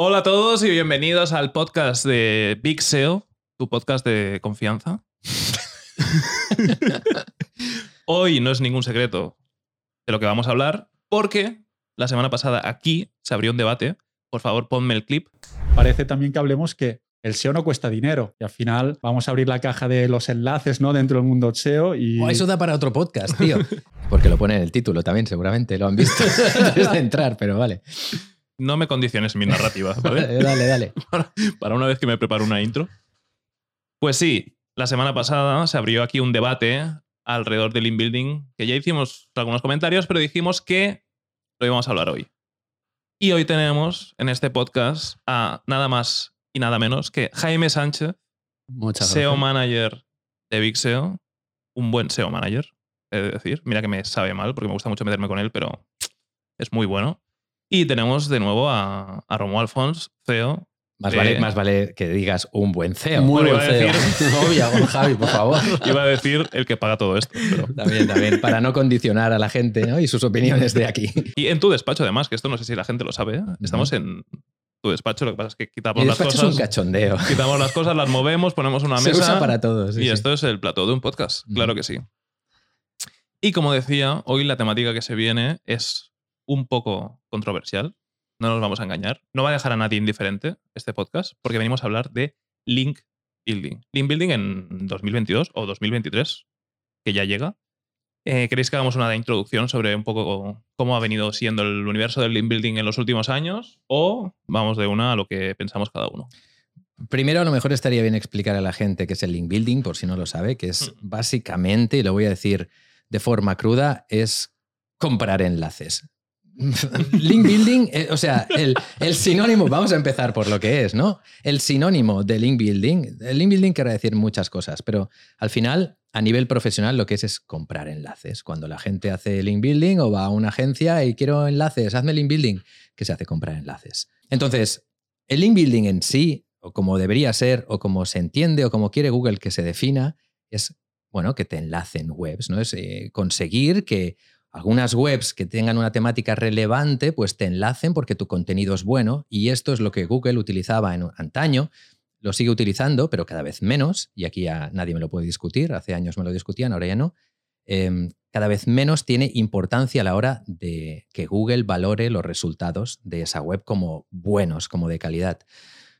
Hola a todos y bienvenidos al podcast de Big SEO, tu podcast de confianza. Hoy no es ningún secreto de lo que vamos a hablar, porque la semana pasada aquí se abrió un debate. Por favor, ponme el clip. Parece también que hablemos que el SEO no cuesta dinero y al final vamos a abrir la caja de los enlaces ¿no? dentro del mundo SEO y... Oh, eso da para otro podcast, tío. Porque lo pone en el título también, seguramente lo han visto antes de entrar, pero vale. No me condiciones mi narrativa, ¿vale? dale, dale. Para, para una vez que me preparo una intro. Pues sí, la semana pasada se abrió aquí un debate alrededor del inbuilding, que ya hicimos algunos comentarios, pero dijimos que lo íbamos a hablar hoy. Y hoy tenemos en este podcast a nada más y nada menos que Jaime Sánchez, Muchas SEO gracias. manager de Big SEO, un buen SEO manager, de decir. Mira que me sabe mal porque me gusta mucho meterme con él, pero es muy bueno. Y tenemos de nuevo a, a Romuald Alfons, CEO. Más, Eh, vale, más vale que digas un buen CEO. Muy Bueno, buen iba a CEO. Obvio, con Javi, por favor. Iba a decir el que paga todo esto, pero También, también, para no condicionar a la gente ¿no? y sus opiniones de aquí. Y en tu despacho, además, que esto no sé si la gente lo sabe, ¿eh? estamos en tu despacho, lo que pasa es que quitamos las despacho es un cosas. cachondeo. Quitamos las cosas, las movemos, ponemos una Se mesa. usa para todo. sí, y sí. esto es el plató de un podcast, claro que sí. Y como decía, hoy la temática que se viene es un poco controversial. No nos vamos a engañar. No va a dejar a nadie indiferente este podcast, porque venimos a hablar de link building. Link building en 2022 o 2023, que ya llega. Eh, ¿Queréis que hagamos una introducción sobre un poco cómo ha venido siendo el universo del link building en los últimos años? ¿O vamos de una a lo que pensamos cada uno? Primero, a lo mejor estaría bien explicar a la gente qué es el link building, por si no lo sabe, que es Mm. básicamente, y lo voy a decir de forma cruda, es comprar enlaces. Link building, eh, o sea, el, sinónimo, vamos a empezar por lo que es, ¿no? El sinónimo de link building, el link building quiere decir muchas cosas, pero al final, a nivel profesional, lo que es es comprar enlaces. Cuando la gente hace link building o va a una agencia y quiero enlaces, hazme link building, que se hace comprar enlaces. Entonces, el link building en sí, o como debería ser, o como se entiende, o como quiere Google que se defina, es bueno, que te enlacen webs, ¿no? Es eh, conseguir que algunas webs que tengan una temática relevante, pues te enlacen porque tu contenido es bueno. Y esto es lo que Google utilizaba en antaño, lo sigue utilizando, pero cada vez menos, y aquí ya nadie me lo puede discutir, hace años me lo discutían, ahora ya no. Em, cada vez menos tiene importancia a la hora de que Google valore los resultados de esa web como buenos, como de calidad.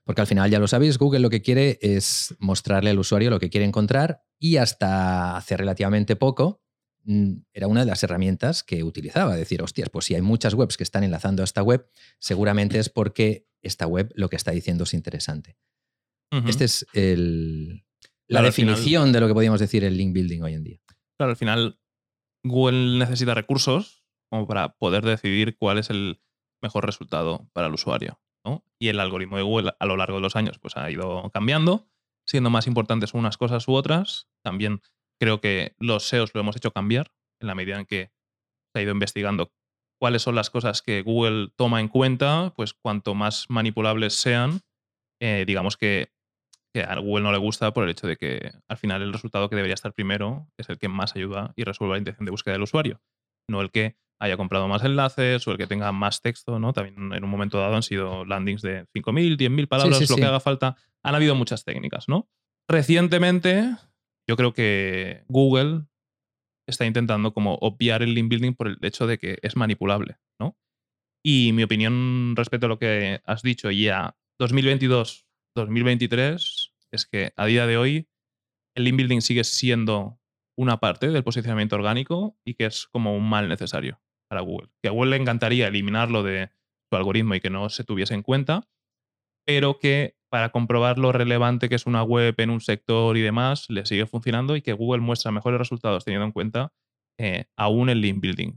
Porque al final, ya lo sabéis, Google lo que quiere es mostrarle al usuario lo que quiere encontrar y hasta hace relativamente poco era una de las herramientas que utilizaba. Decir, hostias, pues si hay muchas webs que están enlazando a esta web, seguramente es porque esta web lo que está diciendo es interesante. Ujú. Esta es el- la Claro, al final- definición de lo que podríamos decir el link building hoy en día. Claro, al final Google necesita recursos como para poder decidir cuál es el mejor resultado para el usuario. ¿no? Y el algoritmo de Google a lo largo de los años pues, ha ido cambiando, siendo más importantes unas cosas u otras. También creo que los SEOs lo hemos hecho cambiar en la medida en que se ha ido investigando cuáles son las cosas que Google toma en cuenta, pues cuanto más manipulables sean, eh, digamos que, que a Google no le gusta por el hecho de que al final el resultado que debería estar primero es el que más ayuda y resuelve la intención de búsqueda del usuario, no el que haya comprado más enlaces o el que tenga más texto, ¿no? También en un momento dado han sido landings de 5.000, 10.000 palabras, sí, lo sí. que haga falta. Han habido muchas técnicas, ¿no? Recientemente, yo creo que Google está intentando como obviar el link building por el hecho de que es manipulable, ¿no? Y mi opinión respecto a lo que has dicho y a 2022, 2023 es que a día de hoy el link building sigue siendo una parte del posicionamiento orgánico y que es como un mal necesario para Google. Que a Google le encantaría eliminarlo de su algoritmo y que no se tuviese en cuenta, pero que para comprobar lo relevante que es una web en un sector y demás, le sigue funcionando y que Google muestra mejores resultados teniendo en cuenta eh, aún el link building.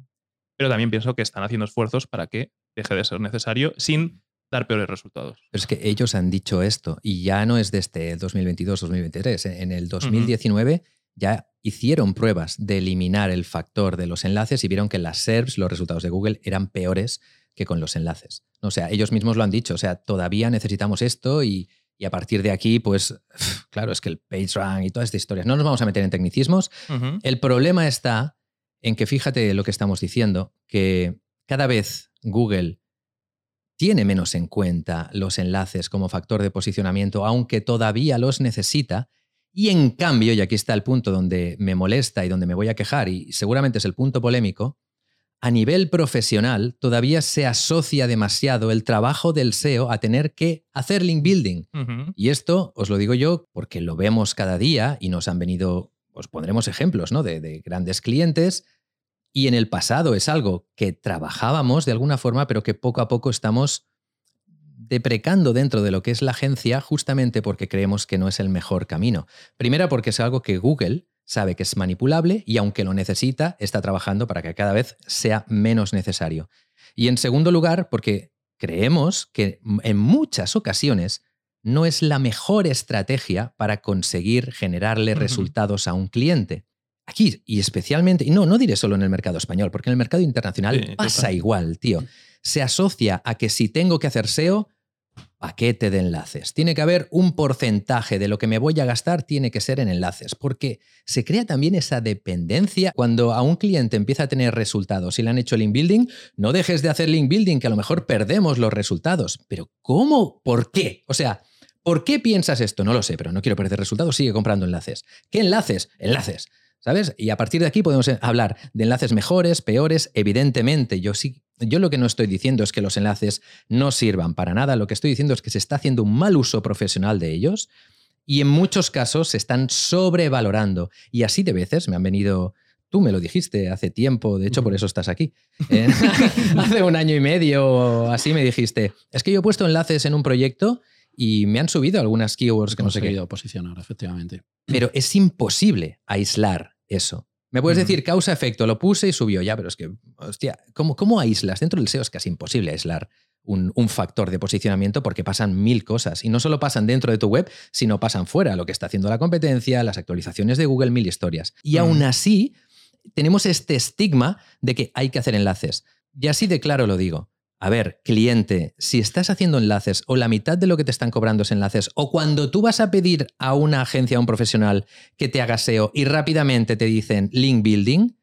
Pero también pienso que están haciendo esfuerzos para que deje de ser necesario sin dar peores resultados. Pero es que ellos han dicho esto y ya no es desde el 2022-2023. En el 2019 ya hicieron pruebas de eliminar el factor de los enlaces y vieron que las SERPs, los resultados de Google, eran peores que con los enlaces. O sea, ellos mismos lo han dicho. O sea, todavía necesitamos esto y, y a partir de aquí, pues, claro, es que el PageRank y todas estas historias. No nos vamos a meter en tecnicismos. El problema está en que fíjate lo que estamos diciendo, que cada vez Google tiene menos en cuenta los enlaces como factor de posicionamiento, aunque todavía los necesita. Y en cambio, y aquí está el punto donde me molesta y donde me voy a quejar, y seguramente es el punto polémico, a nivel profesional todavía se asocia demasiado el trabajo del SEO a tener que hacer link building. Y esto os lo digo yo porque lo vemos cada día y nos han venido, os pondremos ejemplos ¿no? de, de grandes clientes. Y en el pasado es algo que trabajábamos de alguna forma, pero que poco a poco estamos deprecando dentro de lo que es la agencia justamente porque creemos que no es el mejor camino. Primera porque es algo que Google sabe que es manipulable y aunque lo necesita, está trabajando para que cada vez sea menos necesario. Y en segundo lugar, porque creemos que en muchas ocasiones no es la mejor estrategia para conseguir generarle resultados a un cliente. Aquí, y especialmente, y no, no diré solo en el mercado español, porque en el mercado internacional Sí, pasa total. igual, tío. Se asocia a que si tengo que hacer SEO, paquete de enlaces. Tiene que haber un porcentaje de lo que me voy a gastar, tiene que ser en enlaces, porque se crea también esa dependencia. Cuando a un cliente empieza a tener resultados y le han hecho link building, no dejes de hacer link building, que a lo mejor perdemos los resultados. Pero ¿cómo? ¿Por qué? O sea, ¿por qué piensas esto? No lo sé, pero no quiero perder resultados, sigue comprando enlaces. ¿Qué enlaces? Enlaces. ¿Sabes? Y a partir de aquí podemos hablar de enlaces mejores, peores. Evidentemente, yo sí, yo lo que no estoy diciendo es que los enlaces no sirvan para nada. Lo que estoy diciendo es que se está haciendo un mal uso profesional de ellos y en muchos casos se están sobrevalorando. Y así de veces me han venido. Tú me lo dijiste hace tiempo, de hecho por eso estás aquí. Eh, hace un año y medio o así me dijiste, es que yo he puesto enlaces en un proyecto y me han subido algunas keywords que no sé qué. posicionar, efectivamente. Pero es imposible aislar eso. Me puedes decir causa-efecto, lo puse y subió, ya, pero es que, hostia, ¿cómo, cómo aíslas? Dentro del SEO es casi imposible aislar un, un factor de posicionamiento porque pasan mil cosas. Y no solo pasan dentro de tu web, sino pasan fuera, lo que está haciendo la competencia, las actualizaciones de Google, mil historias. Y aún así, tenemos este estigma de que hay que hacer enlaces. Y así de claro lo digo. A ver, cliente, si estás haciendo enlaces o la mitad de lo que te están cobrando es enlaces, o cuando tú vas a pedir a una agencia, a un profesional que te haga SEO y rápidamente te dicen link building,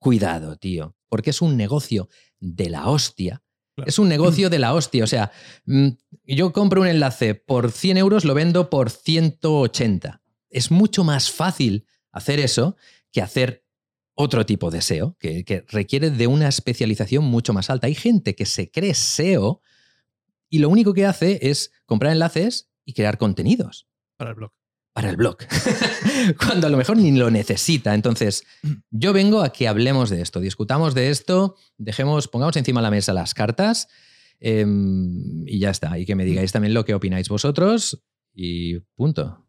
cuidado, tío, porque es un negocio de la hostia. Claro. Es un negocio de la hostia. O sea, mm, yo compro un enlace por 100 euros, lo vendo por 180. Es mucho más fácil hacer eso que hacer otro tipo de SEO, que, que requiere de una especialización mucho más alta. Hay gente que se cree SEO y lo único que hace es comprar enlaces y crear contenidos Para el blog. para el blog, cuando a lo mejor ni lo necesita. Entonces, yo vengo a que hablemos de esto, discutamos de esto, dejemos, pongamos encima de la mesa las cartas em, y ya está. Y que me digáis también lo que opináis vosotros y punto.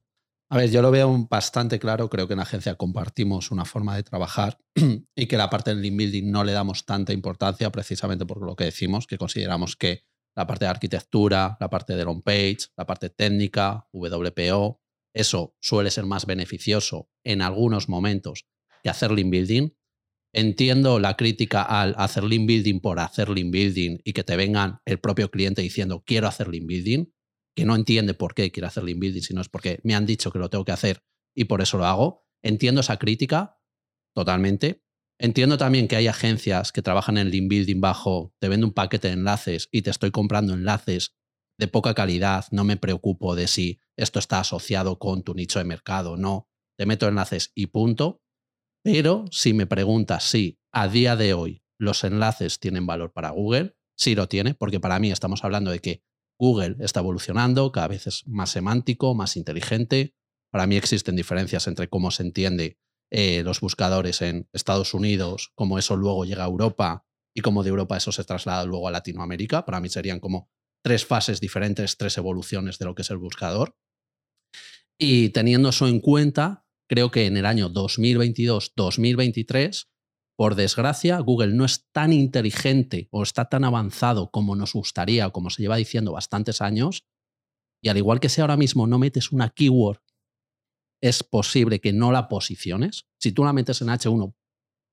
A ver, yo lo veo bastante claro. Creo que en agencia compartimos una forma de trabajar y que la parte del link building no le damos tanta importancia precisamente por lo que decimos, que consideramos que la parte de arquitectura, la parte del on-page, la parte técnica, WPO, eso suele ser más beneficioso en algunos momentos que hacer link building. Entiendo la crítica al hacer link building por hacer link building y que te vengan el propio cliente diciendo quiero hacer link building, que no entiende por qué quiere hacer link building, sino es porque me han dicho que lo tengo que hacer y por eso lo hago. Entiendo esa crítica totalmente. Entiendo también que hay agencias que trabajan en link building bajo, te vendo un paquete de enlaces y te estoy comprando enlaces de poca calidad, no me preocupo de si esto está asociado con tu nicho de mercado, no, te meto enlaces y punto. Pero si me preguntas si a día de hoy los enlaces tienen valor para Google, sí lo tiene, porque para mí estamos hablando de que Google está evolucionando, cada vez es más semántico, más inteligente. Para mí existen diferencias entre cómo se entiende eh, los buscadores en Estados Unidos, cómo eso luego llega a Europa y cómo de Europa eso se traslada luego a Latinoamérica. Para mí serían como tres fases diferentes, tres evoluciones de lo que es el buscador. Y teniendo eso en cuenta, creo que en el año 2022-2023, por desgracia, Google no es tan inteligente o está tan avanzado como nos gustaría o como se lleva diciendo bastantes años. Y al igual que si ahora mismo no metes una keyword, es posible que no la posiciones. Si tú la metes en H1,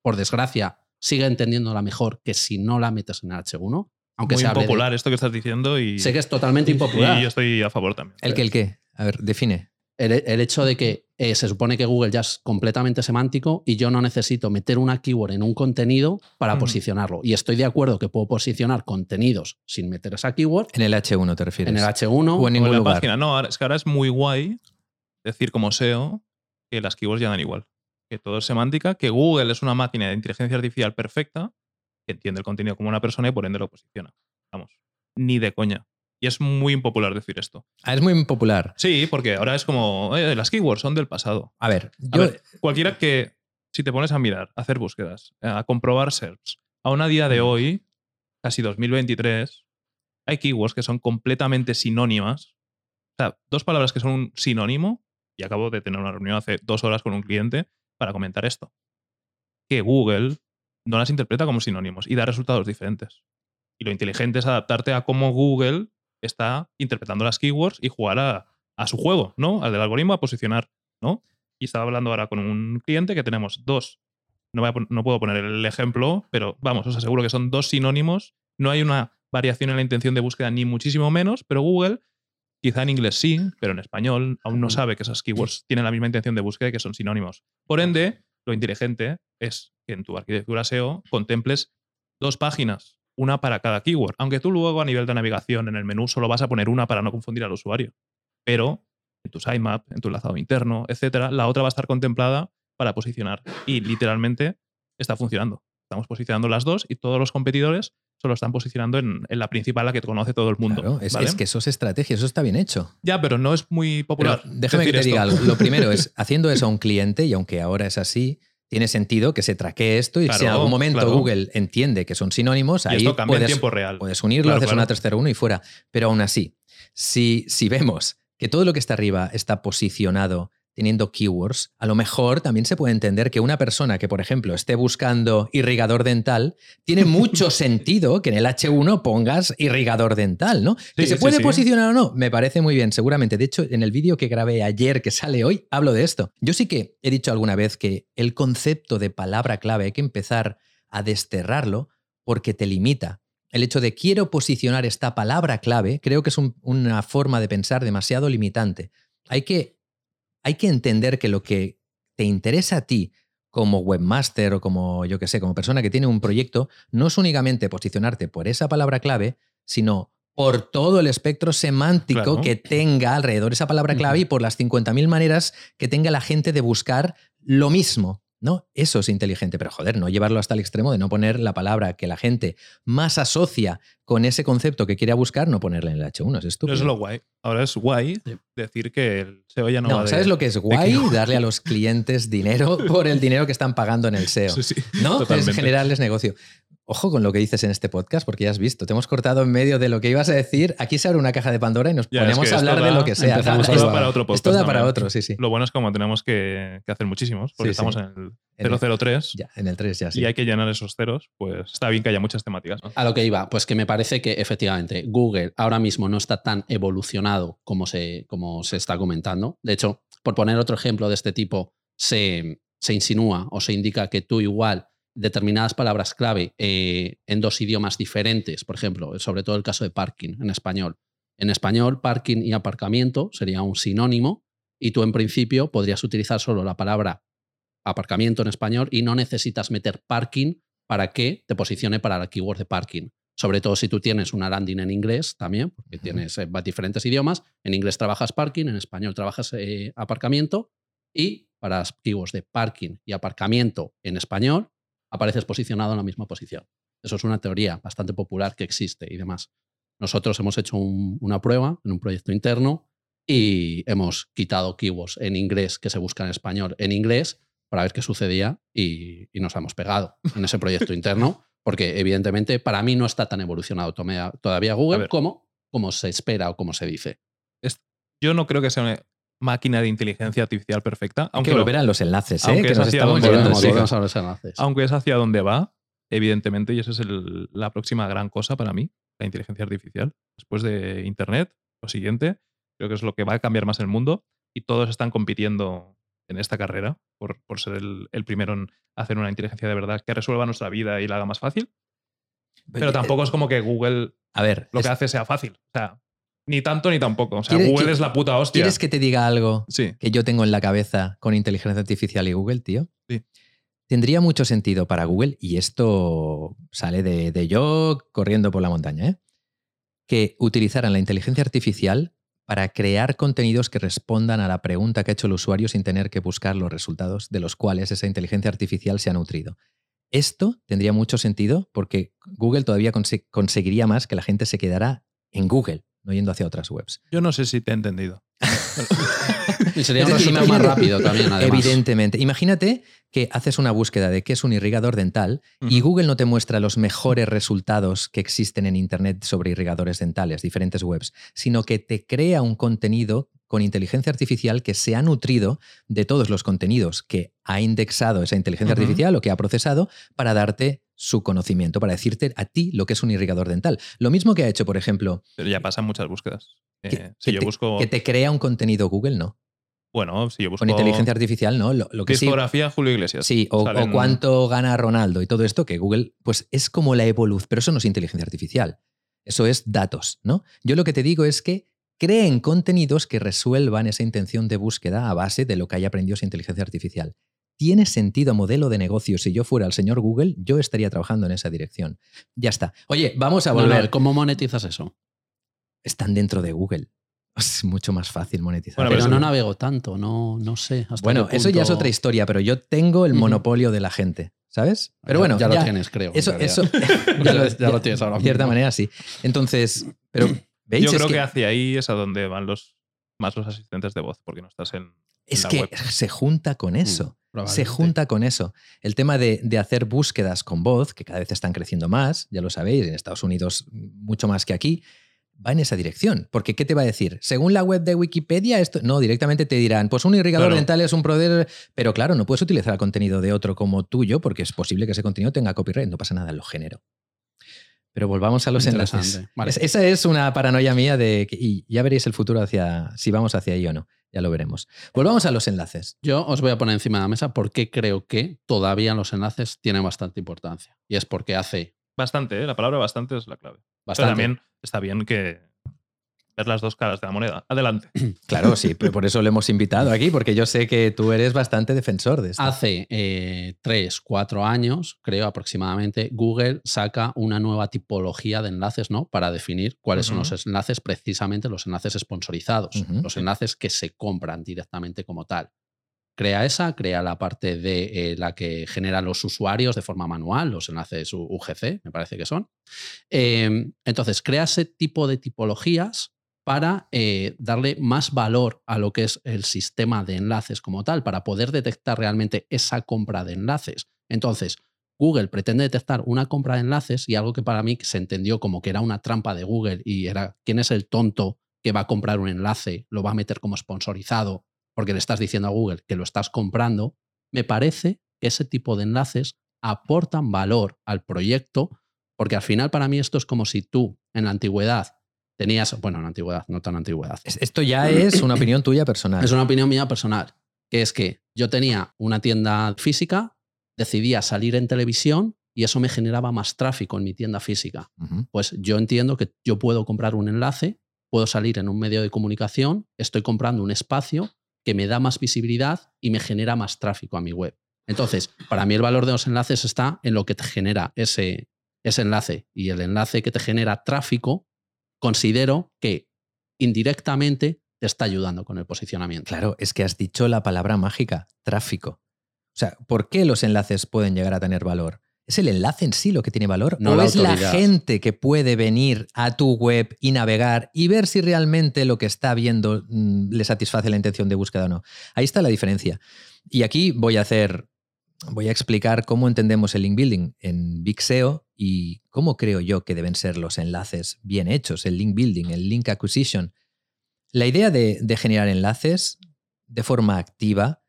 por desgracia, sigue entendiéndola mejor que si no la metes en H1. Aunque Muy se hable de- impopular esto que estás diciendo y, Sé que es totalmente impopular. y yo estoy a favor también. ¿El que el qué? A ver, define. el, el hecho de que eh, se supone que Google ya es completamente semántico y yo no necesito meter una keyword en un contenido para Ujú. posicionarlo. Y estoy de acuerdo que puedo posicionar contenidos sin meter esa keyword En el H1 te refieres. en el H1 O en O en ningún la lugar. página. No, es que ahora es muy guay decir como SEO que las keywords ya dan igual. Que todo es semántica, que Google es una máquina de inteligencia artificial perfecta, que entiende el contenido como una persona y por ende lo posiciona. Vamos, ni de coña. Y es muy impopular decir esto. Ah, es muy impopular. Sí, porque ahora es como, "Eh, las keywords son del pasado. A ver, A yo, ver, cualquiera que, si te pones a mirar, a hacer búsquedas, a comprobar SERPs, aún a día de hoy, casi 2023, hay keywords que son completamente sinónimas. O sea, dos palabras que son un sinónimo, y acabo de tener una reunión hace dos horas con un cliente para comentar esto. Que Google no las interpreta como sinónimos y da resultados diferentes. Y lo inteligente es adaptarte a cómo Google está interpretando las keywords y jugar a, a su juego, ¿no? Al del algoritmo a posicionar, ¿no? Y estaba hablando ahora con un cliente que tenemos dos. No, voy a no puedo poner el ejemplo, pero vamos, os aseguro que son dos sinónimos. No hay una variación en la intención de búsqueda, ni muchísimo menos, pero Google, quizá en inglés sí, pero en español aún no sabe que esas keywords tienen la misma intención de búsqueda y que son sinónimos. Por ende, lo inteligente es que en tu arquitectura SEO contemples dos páginas, una para cada keyword, aunque tú luego a nivel de navegación en el menú solo vas a poner una para no confundir al usuario. Pero en tu sitemap, en tu enlazado interno, etcétera, la otra va a estar contemplada para posicionar. Y literalmente está funcionando. Estamos posicionando las dos y todos los competidores solo están posicionando en, en la principal, la que conoce todo el mundo. claro, es, ¿vale? es que eso es estrategia, eso está bien hecho. Ya, pero no es muy Pero popular. déjame que te diga algo. Lo primero es, haciendo eso a un cliente, y aunque ahora es así, tiene sentido que se traquee esto y si en Claro, algún momento claro. Google entiende que son sinónimos, ahí esto cambia en puedes, tiempo real. puedes unirlo, Claro, haces claro. una 301 y fuera. Pero aún así, si, si vemos que todo lo que está arriba está posicionado teniendo keywords, a lo mejor también se puede entender que una persona que, por ejemplo, esté buscando irrigador dental, tiene mucho sentido que en el H1 pongas irrigador dental, ¿no? que Sí, se puede sí. posicionar o no, me parece muy bien, seguramente. De hecho, en el vídeo que grabé ayer, que sale hoy, hablo de esto. Yo sí que he dicho alguna vez que el concepto de palabra clave hay que empezar a desterrarlo porque te limita. El hecho de quiero posicionar esta palabra clave creo que es un- una forma de pensar demasiado limitante. Hay que, hay que entender que lo que te interesa a ti como webmaster o como, yo que sé, como persona que tiene un proyecto, no es únicamente posicionarte por esa palabra clave, sino por todo el espectro semántico Claro. que tenga alrededor esa palabra clave y por las 50.000 maneras que tenga la gente de buscar lo mismo. ¿No? Eso es inteligente, pero joder, no llevarlo hasta el extremo de no poner la palabra que la gente más asocia con ese concepto que quiere buscar, no ponerla en el H1. Es Pero es lo guay. Ahora es guay decir que el SEO ya no, no, va de- ¿sabes lo que es guay? que- Darle a los clientes dinero por el dinero que están pagando en el SEO. Sí, sí, ¿No? totalmente. Es generarles negocio. Ojo con lo que dices en este podcast, porque ya has visto, te hemos cortado en medio de lo que ibas a decir. Aquí se abre una caja de Pandora y nos Ya, es ponemos que a hablar de lo que sea. Esto da para otro podcast. Esto da para otro, sí, sí. Lo bueno es como tenemos que, que hacer muchísimos, porque Sí, sí. estamos en el En el- 003 Ya, en el 3 ya sí. y hay que llenar esos ceros, pues está bien que haya muchas temáticas. ¿no? A lo que iba, pues que me parece que efectivamente Google ahora mismo no está tan evolucionado como se, como se está comentando. De hecho, por poner otro ejemplo de este tipo, se, se insinúa o se indica que tú igual determinadas palabras clave eh, en dos idiomas diferentes, por ejemplo, sobre todo el caso de parking en español. En español, parking y aparcamiento sería un sinónimo y tú en principio podrías utilizar solo la palabra aparcamiento en español y no necesitas meter parking para que te posicione para la keyword de parking. Sobre todo si tú tienes una landing en inglés también, porque tienes eh, diferentes idiomas. En inglés trabajas parking, en español trabajas eh, aparcamiento y para las keywords de parking y aparcamiento en español apareces posicionado en la misma posición. Eso es una teoría bastante popular que existe y demás. Nosotros hemos hecho un- una prueba en un proyecto interno y hemos quitado keywords en inglés que se buscan en español en inglés para ver qué sucedía y, y nos hemos pegado en ese proyecto interno, porque evidentemente para mí no está tan evolucionado todavía Google como, como se espera o como se dice. Yo no creo que sea una máquina de inteligencia artificial perfecta, Hay aunque, que lo- volver a los enlaces, ¿eh? aunque que es nos hacia estamos donde yendo. vamos, sí. volvemos a los enlaces. aunque es hacia donde va, evidentemente, y esa es el- la próxima gran cosa para mí, la inteligencia artificial. Después de Internet, lo siguiente, creo que es lo que va a cambiar más el mundo y todos están compitiendo en esta carrera por, por ser el, el primero en hacer una inteligencia de verdad que resuelva nuestra vida y la haga más fácil. Pero tampoco es como que Google A ver, lo es- que hace sea fácil. O sea, Ni tanto ni tampoco. O sea, ¿Quieres- Google es la puta hostia. ¿Quieres que te diga algo Sí. que yo tengo en la cabeza con inteligencia artificial y Google, tío? Sí. Tendría mucho sentido para Google, y esto sale de, de yo corriendo por la montaña, ¿eh? que utilizaran la inteligencia artificial para crear contenidos que respondan a la pregunta que ha hecho el usuario sin tener que buscar los resultados de los cuales esa inteligencia artificial se ha nutrido. Esto tendría mucho sentido porque Google todavía conse- conseguiría más que la gente se quedara en Google, no yendo hacia otras webs. Yo no sé si te he entendido. Y sería un más rápido también, además. Evidentemente. Imagínate que haces una búsqueda de qué es un irrigador dental y. Google no te muestra los mejores resultados que existen en Internet sobre irrigadores dentales, diferentes webs, sino que te crea un contenido con inteligencia artificial que se ha nutrido de todos los contenidos que ha indexado esa inteligencia artificial o que ha procesado para darte su conocimiento, para decirte a ti lo que es un irrigador dental. Lo mismo que ha hecho, por ejemplo, Pero ya pasan muchas búsquedas. Eh, que, si que yo te, busco. que te crea un contenido Google, no. Bueno, si yo busco. Con inteligencia artificial, no. Lo, lo que sí, discografía Julio Iglesias. Sí, o, o cuánto gana Ronaldo y todo esto, que Google, pues es como la evolución, pero eso no es inteligencia artificial, eso es datos, ¿no? Yo lo que te digo es que creen contenidos que resuelvan esa intención de búsqueda a base de lo que haya aprendido esa inteligencia artificial. Tiene sentido modelo de negocio. Si yo fuera el señor Google, yo estaría trabajando en esa dirección. Ya está. Oye, vamos a No, no, volver. ¿Cómo monetizas eso? Están dentro de Google. Es mucho más fácil monetizar. Bueno, Pero eso- no navego tanto, no, no sé. hasta Bueno, eso ya es otra historia, pero yo tengo el monopolio de la gente, ¿sabes? Pero bueno, ya, lo tienes, creo. Eso, eso Ya lo- ya lo tienes ahora De cierta manera, sí. Entonces, pero veis, Yo es creo que, que, hacia ahí es a donde van los más los asistentes de voz, porque no estás en. es la que web. se junta con eso. Se junta con eso. El tema de, de hacer búsquedas con voz, que cada vez están creciendo más, ya lo sabéis, en Estados Unidos mucho más que aquí, va en esa dirección. Porque, ¿qué te va a decir? Según la web de Wikipedia, esto. No, directamente te dirán, pues un irrigador Claro. dental es un proveedor. Pero claro, no puedes utilizar el contenido de otro como tuyo, porque es posible que ese contenido tenga copyright. No pasa nada, lo género. Pero volvamos a los enlaces. Interesante. Vale. Es- esa es una paranoia mía de que, y ya veréis el futuro hacia si vamos hacia ahí o no. Ya lo veremos. Volvamos a los enlaces. Yo os voy a poner encima de la mesa por qué creo que todavía los enlaces tienen bastante importancia. Y es porque hace Bastante, ¿eh? la palabra bastante es la clave. Pero bastante. también está bien que ver las dos caras de la moneda. Adelante. Claro, sí, pero por eso lo hemos invitado aquí, porque yo sé que tú eres bastante defensor de esto. Hace eh, tres, cuatro años, creo aproximadamente, Google saca una nueva tipología de enlaces, ¿no? Para definir cuáles son los enlaces, precisamente los enlaces sponsorizados, los enlaces que se compran directamente como tal. Crea esa, crea la parte de eh, la que generan los usuarios de forma manual, los enlaces UGC, me parece que son. Eh, entonces, crea ese tipo de tipologías para eh, darle más valor a lo que es el sistema de enlaces como tal, para poder detectar realmente esa compra de enlaces. Entonces, Google pretende detectar una compra de enlaces y algo que para mí se entendió como que era una trampa de Google y era quién es el tonto que va a comprar un enlace, lo va a meter como sponsorizado porque le estás diciendo a Google que lo estás comprando, me parece que ese tipo de enlaces aportan valor al proyecto, porque al final para mí esto es como si tú en la antigüedad tenías, bueno, en la antigüedad, no tan antigüedad, Es- Esto ya es una opinión tuya personal. es una opinión mía personal, que es que yo tenía una tienda física, decidía salir en televisión y eso me generaba más tráfico en mi tienda física. Pues yo entiendo que yo puedo comprar un enlace, puedo salir en un medio de comunicación, estoy comprando un espacio que me da más visibilidad y me genera más tráfico a mi web. Entonces, para mí el valor de los enlaces está en lo que te genera ese, ese enlace y el enlace que te genera tráfico, considero que indirectamente te está ayudando con el posicionamiento. Claro, es que has dicho la palabra mágica, tráfico. O sea, ¿por qué los enlaces pueden llegar a tener valor? ¿Es el enlace en sí lo que tiene valor? No ¿O la es la gente que puede venir a tu web y navegar y ver si realmente lo que está viendo mm, le satisface la intención de búsqueda o no? Ahí está la diferencia. Y aquí voy a hacer, voy a explicar cómo entendemos el link building en Big SEO y cómo creo yo que deben ser los enlaces bien hechos, el link building, el link acquisition. La idea de, generar enlaces de forma activa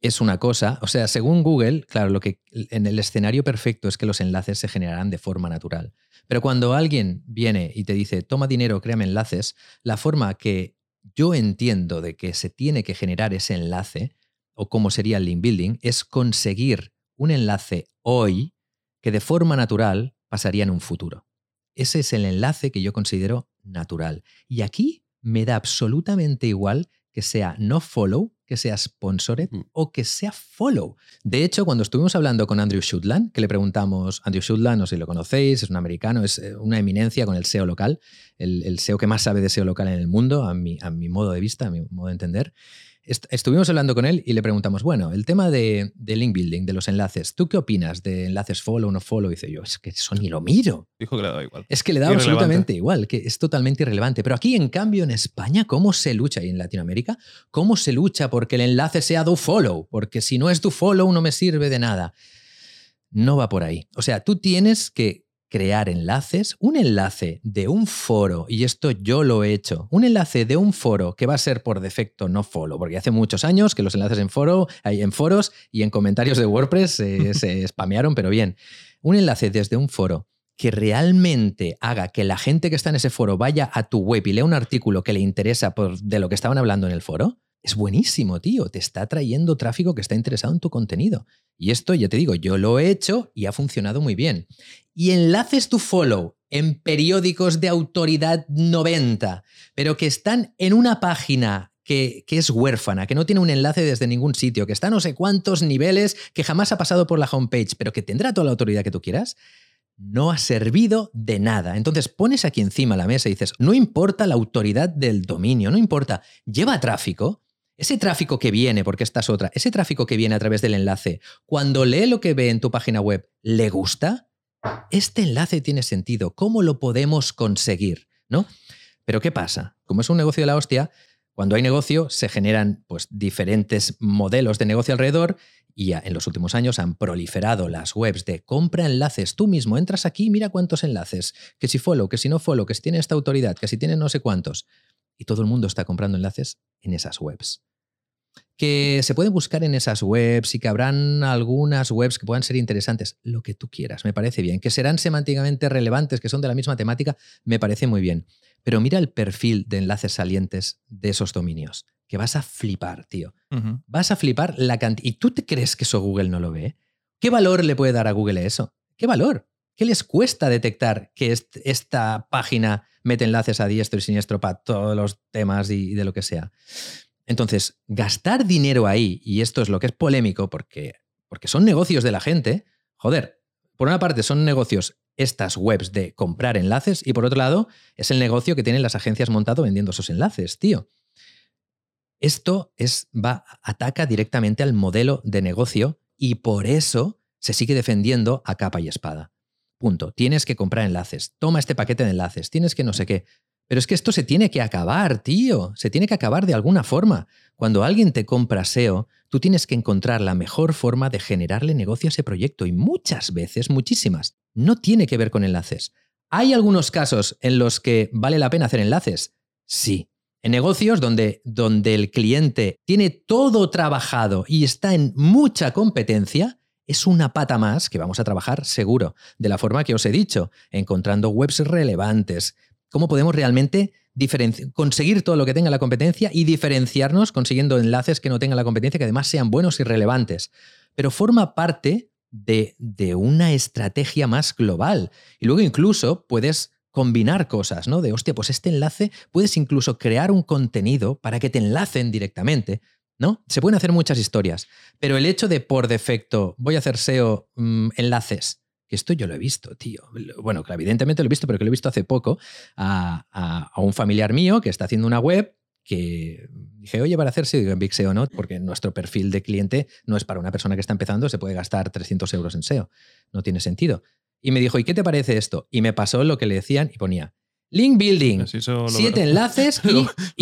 es una cosa. O sea, según Google, claro, lo que en el escenario perfecto es que los enlaces se generarán de forma natural. Pero cuando alguien viene y te dice, toma dinero, créame enlaces, la forma que yo entiendo de que se tiene que generar ese enlace, o cómo sería el link building, es conseguir un enlace hoy que de forma natural pasaría en un futuro. Ese es el enlace que yo considero natural. Y aquí me da absolutamente igual que sea no follow, que sea sponsored Mm. o que sea follow. De hecho, cuando estuvimos hablando con Andrew Shutland, que le preguntamos, Andrew Shutland, no sé si lo conocéis, es un americano, es eh, una eminencia con el SEO local, el, el SEO que más sabe de SEO local en el mundo, a mi, a mi modo de vista, a mi modo de entender. Est- estuvimos hablando con él y le preguntamos, bueno, el tema de, de link building, de los enlaces, ¿tú qué opinas de enlaces follow o no follow? Y dice yo, es que eso ni lo miro. Dijo que le daba igual. Es que le da Irrelevante. absolutamente igual, que es totalmente irrelevante. Pero aquí, en cambio, en España, ¿cómo se lucha? Y en Latinoamérica, ¿cómo se lucha porque el enlace sea do follow? Porque si no es do follow, no me sirve de nada. No va por ahí. O sea, tú tienes que crear enlaces, un enlace de un foro, y esto yo lo he hecho, un enlace de un foro que va a ser por defecto no follow, porque hace muchos años que los enlaces en foro, hay en foros y en comentarios de WordPress eh, se spamearon, pero bien. Un enlace desde un foro que realmente haga que la gente que está en ese foro vaya a tu web y lea un artículo que le interesa por, de lo que estaban hablando en el foro, es buenísimo, tío. Te está trayendo tráfico que está interesado en tu contenido. Y esto, ya te digo, yo lo he hecho y ha funcionado muy bien. Y enlaces to follow en periódicos de autoridad 90, pero que están en una página que, que, es huérfana, que no tiene un enlace desde ningún sitio, que está a no sé cuántos niveles, que jamás ha pasado por la homepage, pero que tendrá toda la autoridad que tú quieras, no ha servido de nada. Entonces pones aquí encima la mesa y dices, no importa la autoridad del dominio, no importa, lleva tráfico. Ese tráfico que viene, porque esta es otra, ese tráfico que viene a través del enlace, cuando lee lo que ve en tu página web, ¿le gusta? Este enlace tiene sentido. ¿Cómo lo podemos conseguir? ¿No? Pero ¿qué pasa? Como es un negocio de la hostia, cuando hay negocio se generan pues, diferentes modelos de negocio alrededor y en los últimos años han proliferado las webs de compra enlaces. Tú mismo entras aquí, mira cuántos enlaces, que si follow, que si no follow, que si tiene esta autoridad, que si tiene no sé cuántos. Y todo el mundo está comprando enlaces en esas webs. Que se pueden buscar en esas webs y que habrán algunas webs que puedan ser interesantes, lo que tú quieras, me parece bien. Que serán semánticamente relevantes, que son de la misma temática, me parece muy bien. Pero mira el perfil de enlaces salientes de esos dominios, que vas a flipar, tío. Uh -huh. Vas a flipar la cantidad. ¿Y tú te crees que eso Google no lo ve? ¿Qué valor le puede dar a Google eso? ¿Qué valor? ¿Qué les cuesta detectar que est esta página mete enlaces a diestro y siniestro para todos los temas y, y de lo que sea? Entonces, gastar dinero ahí, y esto es lo que es polémico porque, porque son negocios de la gente, joder, por una parte son negocios estas webs de comprar enlaces y por otro lado es el negocio que tienen las agencias montado vendiendo esos enlaces, tío. Esto es, va, ataca directamente al modelo de negocio y por eso se sigue defendiendo a capa y espada. Tienes que comprar enlaces. Toma este paquete de enlaces. Tienes que no sé qué. Pero es que esto se tiene que acabar, tío. Se tiene que acabar de alguna forma. Cuando alguien te compra SEO, tú tienes que encontrar la mejor forma de generarle negocio a ese proyecto. Y muchas veces, muchísimas, no tiene que ver con enlaces. ¿Hay algunos casos en los que vale la pena hacer enlaces? Sí. En negocios donde, donde el cliente tiene todo trabajado y está en mucha competencia, es una pata más que vamos a trabajar seguro, de la forma que os he dicho, encontrando webs relevantes, cómo podemos realmente conseguir todo lo que tenga la competencia y diferenciarnos consiguiendo enlaces que no tengan la competencia, que además sean buenos y relevantes. Pero forma parte de, de una estrategia más global. Y luego incluso puedes combinar cosas, ¿no? De, hostia, pues este enlace puedes incluso crear un contenido para que te enlacen directamente, ¿no? Se pueden hacer muchas historias, pero el hecho de por defecto voy a hacer SEO mmm, enlaces, que esto yo lo he visto, tío. Bueno, que evidentemente lo he visto, pero que lo he visto hace poco a, a, a un familiar mío que está haciendo una web que dije, oye, para hacer SEO en Big SEO, ¿no? Porque nuestro perfil de cliente no es para una persona que está empezando, se puede gastar 300 euros en SEO. No tiene sentido. Y me dijo, ¿y qué te parece esto? Y me pasó lo que le decían y ponía, link building, lo- siete enlaces y,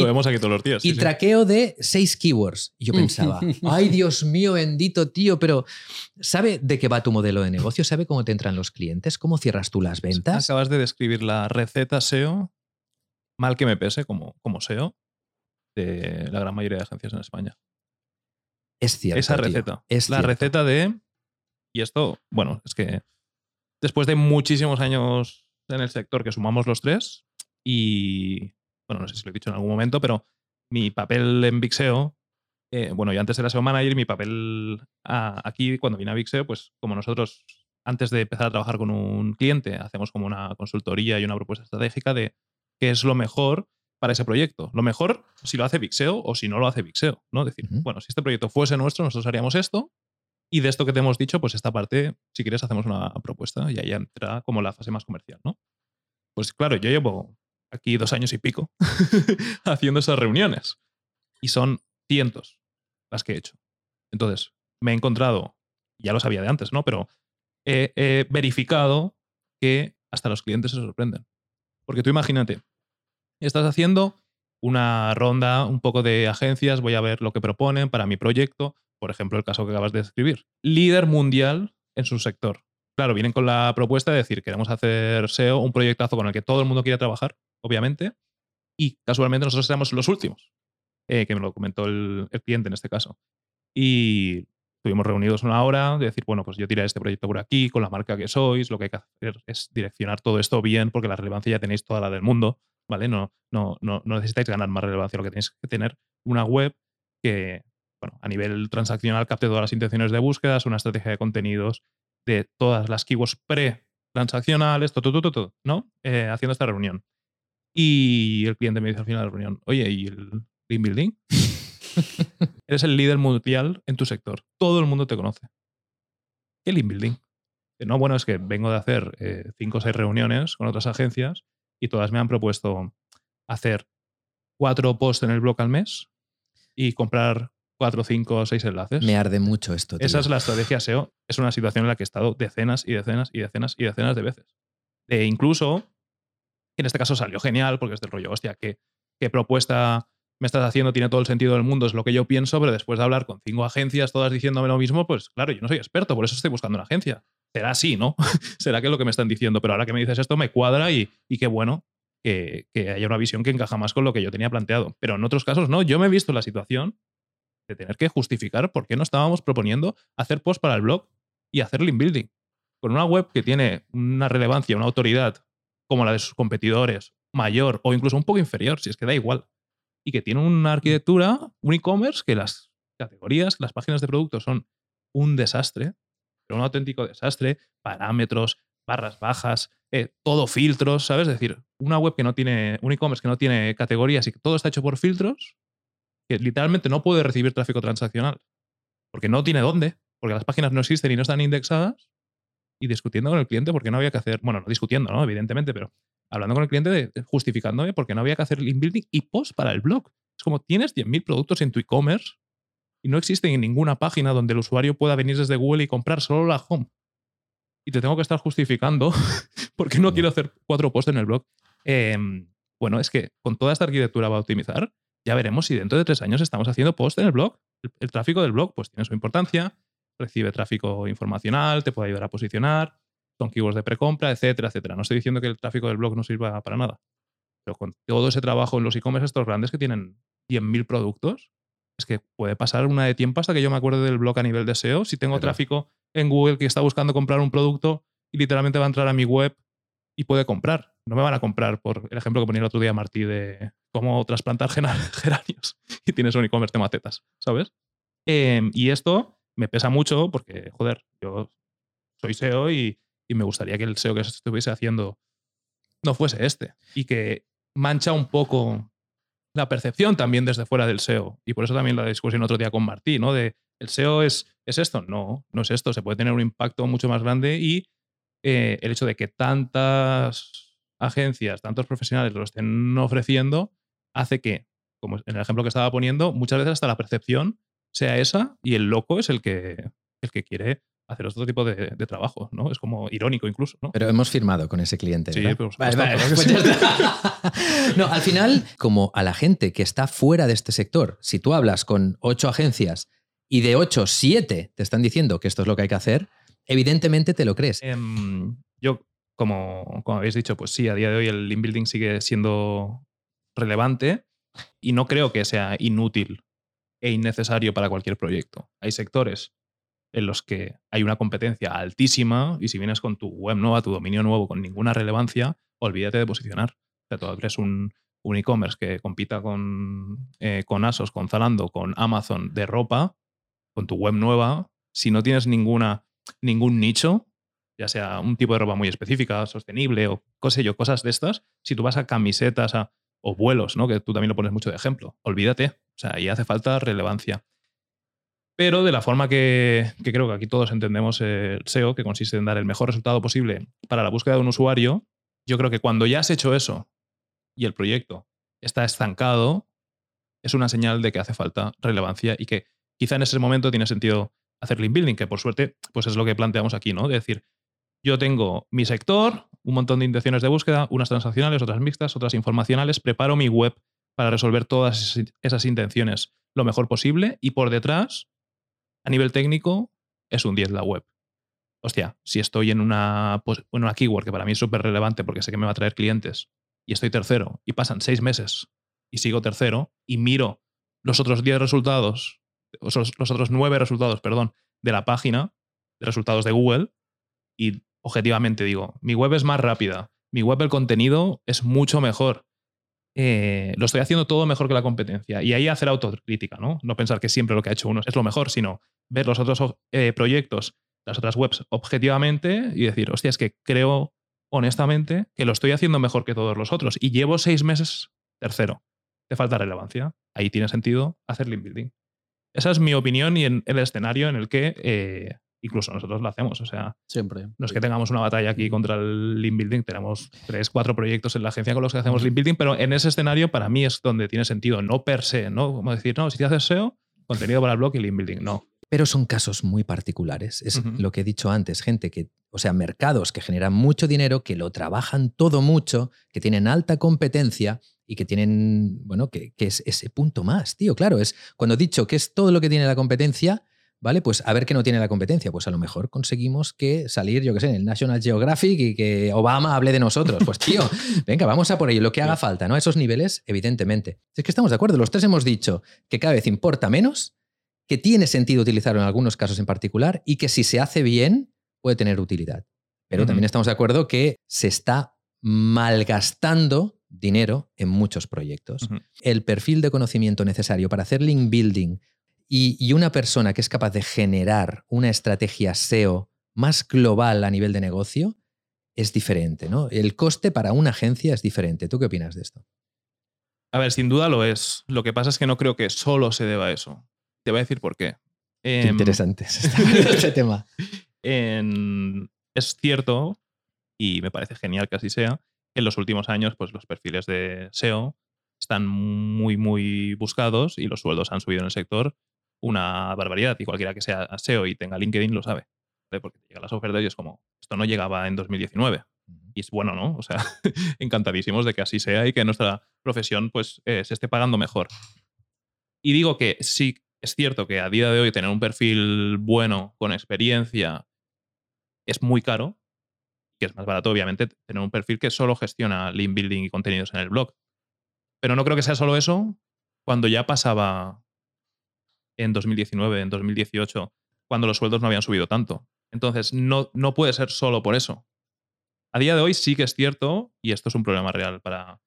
lo, vemos aquí todos los días. y sí, sí. traqueo de seis keywords. Y yo pensaba, ay Dios mío, bendito tío, pero ¿sabe de qué va tu modelo de negocio? ¿Sabe cómo te entran los clientes? ¿Cómo cierras tú las ventas? Acabas de describir la receta SEO, mal que me pese como, como SEO, de la gran mayoría de agencias en España. Es cierto. Esa tío, receta. es la cierto. receta de. Y esto, bueno, es que después de muchísimos años en el sector que sumamos los tres, y bueno, no sé si lo he dicho en algún momento, pero mi papel en Big SEO, eh, bueno, yo antes era SEO manager y mi papel aquí, cuando vine a Big SEO, pues como nosotros, antes de empezar a trabajar con un cliente, hacemos como una consultoría y una propuesta estratégica de qué es lo mejor para ese proyecto. Lo mejor si lo hace Vixeo o si no lo hace Vixeo, ¿no? Decir, bueno, si este proyecto fuese nuestro, nosotros haríamos esto y de esto que te hemos dicho, pues esta parte, si quieres, hacemos una propuesta y ahí entra como la fase más comercial, ¿no? Pues claro, yo llevo aquí dos años y pico haciendo esas reuniones y son cientos las que he hecho. Entonces, me he encontrado, ya lo sabía de antes, ¿no? Pero he, he verificado que hasta los clientes se sorprenden. Porque tú imagínate, estás haciendo una ronda un poco de agencias, voy a ver lo que proponen para mi proyecto, por ejemplo, el caso que acabas de describir. Líder mundial en su sector. Claro, vienen con la propuesta de decir, queremos hacer SEO, un proyectazo con el que todo el mundo quiere trabajar, obviamente, y casualmente nosotros éramos los últimos, eh, que me lo comentó el, cliente en este caso. Y estuvimos reunidos una hora de decir, bueno, pues yo tiraré este proyecto por aquí, con la marca que sois, lo que hay que hacer es direccionar todo esto bien, porque la relevancia ya tenéis toda la del mundo, ¿vale? No, no, no, no necesitáis ganar más relevancia, lo que tenéis que tener una web que, bueno, a nivel transaccional capte todas las intenciones de búsqueda, una estrategia de contenidos de todas las keywords pre-transaccionales, todo, todo, todo, ¿no? Eh, haciendo esta reunión. Y el cliente me dice al final de la reunión, oye, ¿y el link building? Eres el líder mundial en tu sector. Todo el mundo te conoce. ¿Qué link building? No, bueno, es que vengo de hacer eh, cinco o seis reuniones con otras agencias y todas me han propuesto hacer cuatro posts en el blog al mes y comprar cuatro, cinco o seis enlaces. Me arde mucho esto. tío. Esa es la estrategia SEO. Es una situación en la que he estado decenas y decenas y decenas y decenas de veces. E incluso, en este caso salió genial porque es del rollo, hostia, ¿qué, qué propuesta me estás haciendo? Tiene todo el sentido del mundo, es lo que yo pienso, pero después de hablar con cinco agencias, todas diciéndome lo mismo, pues claro, yo no soy experto, por eso estoy buscando una agencia. Será así, ¿no? Será que es lo que me están diciendo, pero ahora que me dices esto me cuadra y, y qué bueno que, que haya una visión que encaja más con lo que yo tenía planteado. Pero en otros casos no, yo me he visto la situación de tener que justificar por qué no estábamos proponiendo hacer post para el blog y hacer link building. Con una web que tiene una relevancia, una autoridad como la de sus competidores, mayor o incluso un poco inferior, si es que da igual, y que tiene una arquitectura, un e-commerce, que las categorías, las páginas de productos son un desastre, pero un auténtico desastre, parámetros, barras bajas, eh, todo filtros, ¿sabes? Es decir, una web que no tiene, un e-commerce que no tiene categorías y que todo está hecho por filtros, que literalmente no puede recibir tráfico transaccional, porque no tiene dónde, porque las páginas no existen y no están indexadas, y discutiendo con el cliente porque no había que hacer, bueno, no discutiendo, ¿no? Evidentemente, pero hablando con el cliente, de, justificándome porque no había que hacer link building y post para el blog. Es como tienes 10.000 productos en tu e-commerce y no existen en ninguna página donde el usuario pueda venir desde Google y comprar solo la home. Y te tengo que estar justificando porque no quiero hacer cuatro posts en el blog. Eh, bueno, es que con toda esta arquitectura va a optimizar. Ya veremos si dentro de tres años estamos haciendo post en el blog. El, el tráfico del blog pues tiene su importancia, recibe tráfico informacional, te puede ayudar a posicionar, son keywords de precompra, etcétera, etcétera. No estoy diciendo que el tráfico del blog no sirva para nada, pero con todo ese trabajo en los e-commerce estos grandes que tienen 100.000 productos, es que puede pasar una de tiempo hasta que yo me acuerde del blog a nivel de SEO. Si tengo tráfico en Google que está buscando comprar un producto y literalmente va a entrar a mi web y puede comprar. No me van a comprar por el ejemplo que ponía el otro día Martí de cómo trasplantar geranios y tienes un e-commerce de macetas, ¿sabes? Em, y esto me pesa mucho porque, joder, yo soy SEO y, y me gustaría que el SEO que se estuviese haciendo no fuese este y que mancha un poco la percepción también desde fuera del SEO. Y por eso también la discusión otro día con Martí, ¿no? De el SEO es, es esto. No, no es esto. Se puede tener un impacto mucho más grande y eh, el hecho de que tantas agencias, tantos profesionales lo estén ofreciendo, hace que, como en el ejemplo que estaba poniendo, muchas veces hasta la percepción sea esa y el loco es el que, el que quiere hacer otro tipo de, de trabajo, ¿no? Es como irónico incluso, ¿no? Pero hemos firmado con ese cliente. Sí, pues sí. ya está. No, al final, como a la gente que está fuera de este sector, si tú hablas con ocho agencias y de ocho, siete te están diciendo que esto es lo que hay que hacer, evidentemente te lo crees. Em, yo, como, como habéis dicho, pues sí, a día de hoy el link building sigue siendo relevante y no creo que sea inútil e innecesario para cualquier proyecto. Hay sectores en los que hay una competencia altísima y si vienes con tu web nueva, tu dominio nuevo con ninguna relevancia, olvídate de posicionar. O sea, tú abres un, un e-commerce que compita con, eh, con Asos, con Zalando, con Amazon de ropa, con tu web nueva, si no tienes ninguna, ningún nicho, ya sea un tipo de ropa muy específica, sostenible o yo, cosas de estas, si tú vas a camisetas o vuelos, ¿no? que tú también lo pones mucho de ejemplo, olvídate, o sea, ahí hace falta relevancia. Pero de la forma que, que creo que aquí todos entendemos el SEO, que consiste en dar el mejor resultado posible para la búsqueda de un usuario, yo creo que cuando ya has hecho eso y el proyecto está estancado, es una señal de que hace falta relevancia y que quizá en ese momento tiene sentido hacer link building, que por suerte pues es lo que planteamos aquí, ¿no? De decir, yo tengo mi sector, un montón de intenciones de búsqueda, unas transaccionales, otras mixtas, otras informacionales, preparo mi web para resolver todas esas intenciones lo mejor posible y por detrás, a nivel técnico, es un 10 la web. Hostia, si estoy en una, una keyword que para mí es súper relevante porque sé que me va a traer clientes y estoy tercero y pasan seis meses y sigo tercero y miro los otros 10 resultados, los otros 9 resultados, perdón, de la página de resultados de Google y objetivamente digo, mi web es más rápida, mi web el contenido es mucho mejor. Eh, lo estoy haciendo todo mejor que la competencia. Y ahí hacer autocrítica, ¿no? No pensar que siempre lo que ha hecho uno es lo mejor, sino ver los otros eh, proyectos, las otras webs objetivamente y decir, hostia, es que creo honestamente que lo estoy haciendo mejor que todos los otros. Y llevo seis meses tercero. Te falta relevancia. Ahí tiene sentido hacer link building. Esa es mi opinión y en el escenario en el que eh, incluso nosotros lo hacemos. O sea, siempre. No es que tengamos una batalla aquí contra el link building, tenemos tres, cuatro proyectos en la agencia con los que hacemos link building, pero en ese escenario para mí es donde tiene sentido, no per se, ¿no? Como decir, no, si haces SEO, contenido para el blog y link building, no. Pero son casos muy particulares. Es lo que he dicho antes, gente que, o sea, mercados que generan mucho dinero, que lo trabajan todo mucho, que tienen alta competencia y que tienen, bueno, que, que es ese punto más, tío. Claro, es cuando he dicho que es todo lo que tiene la competencia, ¿vale? Pues a ver qué no tiene la competencia. Pues a lo mejor conseguimos que salir, yo qué sé, en el National Geographic y que Obama hable de nosotros. Pues tío, venga, vamos a por ello, lo que haga falta, ¿no? A esos niveles, evidentemente. Es que estamos de acuerdo, los tres hemos dicho que cada vez importa menos, que tiene sentido utilizarlo en algunos casos en particular y que si se hace bien puede tener utilidad. Pero también estamos de acuerdo que se está malgastando dinero en muchos proyectos. El perfil de conocimiento necesario para hacer link building y, una persona que es capaz de generar una estrategia SEO más global a nivel de negocio es diferente, ¿no? El coste para una agencia es diferente. ¿Tú qué opinas de esto? A ver, sin duda lo es. Lo que pasa es que no creo que solo se deba a eso. Te voy a decir por qué. qué em, interesante es este tema. es cierto, y me parece genial que así sea, que en los últimos años pues, los perfiles de SEO están muy, muy buscados y los sueldos han subido en el sector una barbaridad y cualquiera que sea SEO y tenga LinkedIn lo sabe. Porque llegan las ofertas y es como, esto no llegaba en 2019. Y es bueno, ¿no? O sea, encantadísimos de que así sea y que nuestra profesión pues eh, se esté pagando mejor. Y digo que sí, es cierto que a día de hoy tener un perfil bueno, con experiencia, es muy caro, que es más barato, obviamente, tener un perfil que solo gestiona link building y contenidos en el blog. Pero no creo que sea solo eso cuando ya pasaba en 2019, en 2018, cuando los sueldos no habían subido tanto. Entonces, no, no puede ser solo por eso. A día de hoy sí que es cierto, y esto es un problema real para,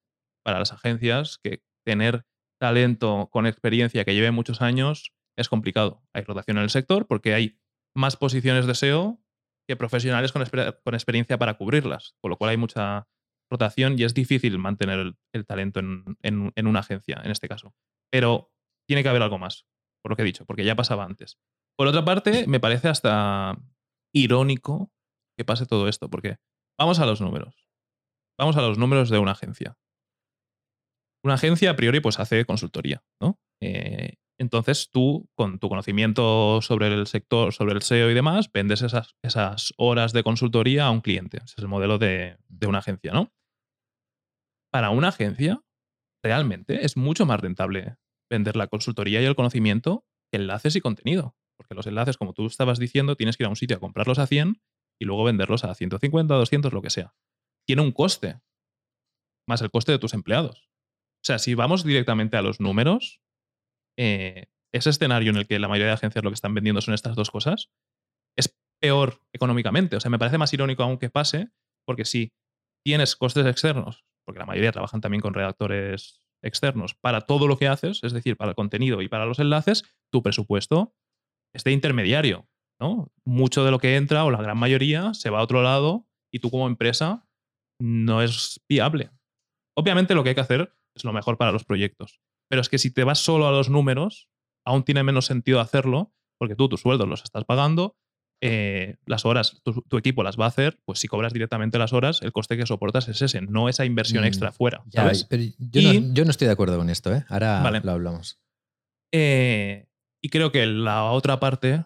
para las agencias, que tener talento con experiencia que lleve muchos años es complicado. Hay rotación en el sector porque hay más posiciones de SEO que profesionales con, con experiencia para cubrirlas, con lo cual hay mucha rotación y es difícil mantener el, talento en, en, una agencia, en este caso. Pero tiene que haber algo más por lo que he dicho, porque ya pasaba antes. Por otra parte, me parece hasta irónico que pase todo esto, porque vamos a los números. Vamos a los números de una agencia. Una agencia a priori pues hace consultoría, ¿no? Eh, entonces tú, con tu conocimiento sobre el sector, sobre el SEO y demás, vendes esas, esas horas de consultoría a un cliente. Ese es el modelo de, de una agencia, ¿no? Para una agencia, realmente es mucho más rentable vender la consultoría y el conocimiento, enlaces y contenido. Porque los enlaces, como tú estabas diciendo, tienes que ir a un sitio a comprarlos a 100 y luego venderlos a 150, 200, lo que sea. Tiene un coste, más el coste de tus empleados. O sea, si vamos directamente a los números, eh, ese escenario en el que la mayoría de agencias lo que están vendiendo son estas dos cosas, es peor económicamente. O sea, me parece más irónico aún que pase, porque si tienes costes externos, porque la mayoría trabajan también con redactores externos para todo lo que haces, es decir, para el contenido y para los enlaces, tu presupuesto es de intermediario. ¿no? Mucho de lo que entra, o la gran mayoría, se va a otro lado y tú como empresa no es viable. Obviamente lo que hay que hacer es lo mejor para los proyectos. Pero es que si te vas solo a los números, aún tiene menos sentido hacerlo, porque tú tus sueldos los estás pagando, eh, las horas, tu, equipo las va a hacer, pues si cobras directamente las horas, el coste que soportas es ese, no esa inversión Mm, extra fuera. Ya, ¿sabes? pero yo, Y- no, yo no estoy de acuerdo con esto, ¿eh? Ahora Vale. lo hablamos. Eh, y creo que la otra parte,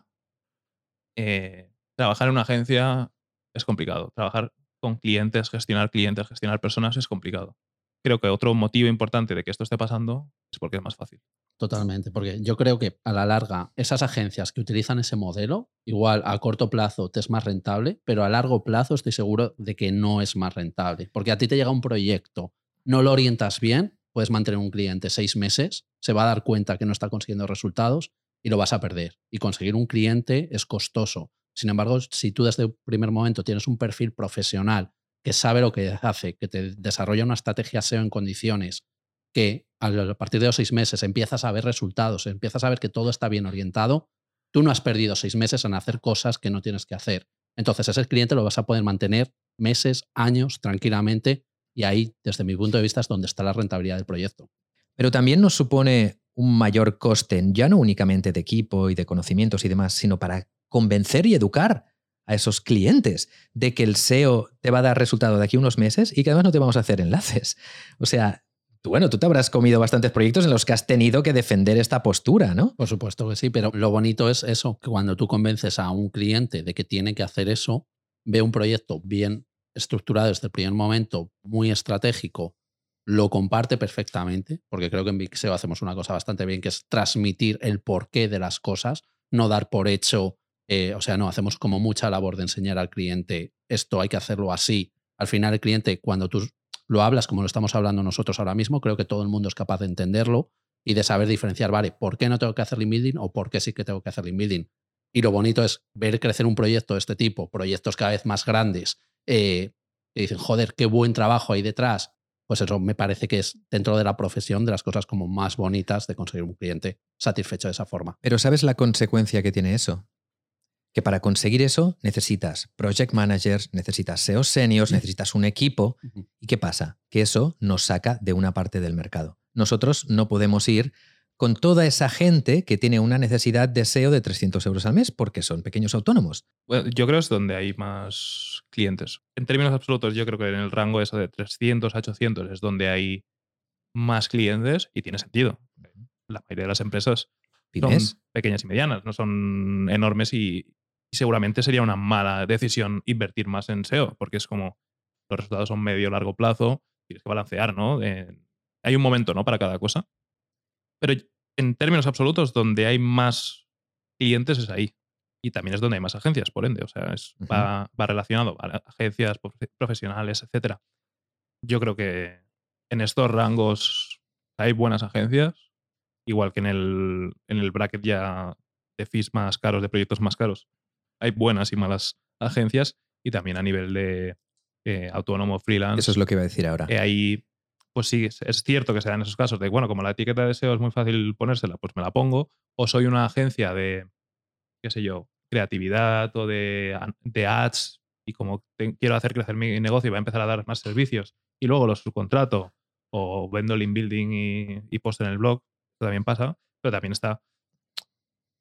eh, trabajar en una agencia es complicado. Trabajar con clientes, gestionar clientes, gestionar personas es complicado. Creo que otro motivo importante de que esto esté pasando es porque es más fácil. Totalmente, porque yo creo que a la larga esas agencias que utilizan ese modelo, igual a corto plazo te es más rentable, pero a largo plazo estoy seguro de que no es más rentable, porque a ti te llega un proyecto, no lo orientas bien, puedes mantener un cliente seis meses, se va a dar cuenta que no está consiguiendo resultados y lo vas a perder. Y conseguir un cliente es costoso. Sin embargo, si tú desde el primer momento tienes un perfil profesional que sabe lo que hace, que te desarrolla una estrategia SEO en condiciones, que a partir de los seis meses empiezas a ver resultados, empiezas a ver que todo está bien orientado, tú no has perdido seis meses en hacer cosas que no tienes que hacer. Entonces ese cliente lo vas a poder mantener meses, años, tranquilamente, y ahí, desde mi punto de vista, es donde está la rentabilidad del proyecto. Pero también nos supone un mayor coste, ya no únicamente de equipo y de conocimientos y demás, sino para convencer y educar a esos clientes de que el SEO te va a dar resultado de aquí a unos meses y que además no te vamos a hacer enlaces. O sea, bueno, tú te habrás comido bastantes proyectos en los que has tenido que defender esta postura, ¿no? Por supuesto que sí, pero lo bonito es eso, que cuando tú convences a un cliente de que tiene que hacer eso, ve un proyecto bien estructurado desde el primer momento, muy estratégico, lo comparte perfectamente, porque creo que en Big SEO hacemos una cosa bastante bien, que es transmitir el porqué de las cosas, no dar por hecho, eh, o sea, no, hacemos como mucha labor de enseñar al cliente, esto hay que hacerlo así. Al final el cliente, cuando tú lo hablas como lo estamos hablando nosotros ahora mismo, creo que todo el mundo es capaz de entenderlo y de saber diferenciar, vale, ¿por qué no tengo que hacer link building o por qué sí que tengo que hacer link building? Y lo bonito es ver crecer un proyecto de este tipo, proyectos cada vez más grandes, eh, que dicen, joder, qué buen trabajo hay detrás. Pues eso me parece que es dentro de la profesión de las cosas como más bonitas de conseguir un cliente satisfecho de esa forma. Pero ¿sabes la consecuencia que tiene eso? Que para conseguir eso necesitas project managers, necesitas SEO seniors, necesitas un equipo. ¿Y qué pasa? Que eso nos saca de una parte del mercado. Nosotros no podemos ir con toda esa gente que tiene una necesidad de SEO de 300 euros al mes porque son pequeños autónomos. Bueno, yo creo que es donde hay más clientes. En términos absolutos, yo creo que en el rango eso de 300 a 800 es donde hay más clientes y tiene sentido. La mayoría de las empresas ¿Pymes? son pequeñas y medianas, no son enormes y, y seguramente sería una mala decisión invertir más en SEO, porque es como los resultados son medio largo plazo, tienes que balancear, ¿no? Eh, hay un momento, ¿no? Para cada cosa. Pero en términos absolutos, donde hay más clientes es ahí. Y también es donde hay más agencias, por ende. O sea, es, va, va relacionado a agencias profe- profesionales, etcétera. Yo creo que en estos rangos hay buenas agencias, igual que en el, en el bracket ya de fees más caros, de proyectos más caros. Hay buenas y malas agencias y también a nivel de eh, autónomo, freelance. Eso es lo que iba a decir ahora. Eh, ahí, pues sí, es, cierto que se dan esos casos de, bueno, como la etiqueta de SEO es muy fácil ponérsela, pues me la pongo. O soy una agencia de, qué sé yo, creatividad o de, de ads y como te- quiero hacer crecer mi negocio y va a empezar a dar más servicios y luego los subcontrato o vendo link building y, y post en el blog, eso también pasa, pero también está...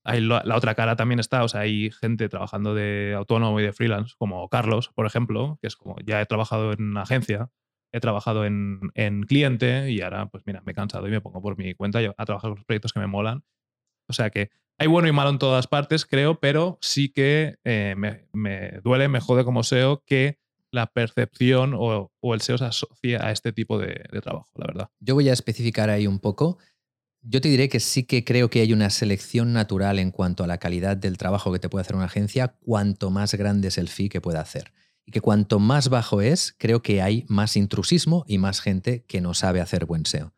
La, otra cara también está, o sea, hay gente trabajando de autónomo y de freelance, como Carlos, por ejemplo, que es como, ya he trabajado en una agencia, he trabajado en, en cliente y ahora, pues mira, me he cansado y me pongo por mi cuenta a trabajar con los proyectos que me molan. O sea que hay bueno y malo en todas partes, creo, pero sí que eh, me, me duele, me jode como SEO que la percepción o, o el SEO se asocia a este tipo de, de trabajo, la verdad. Yo voy a especificar ahí un poco. Yo te diré que sí que creo que hay una selección natural en cuanto a la calidad del trabajo que te puede hacer una agencia, cuanto más grande es el fee que pueda hacer. Y que cuanto más bajo es, creo que hay más intrusismo y más gente que no sabe hacer buen SEO.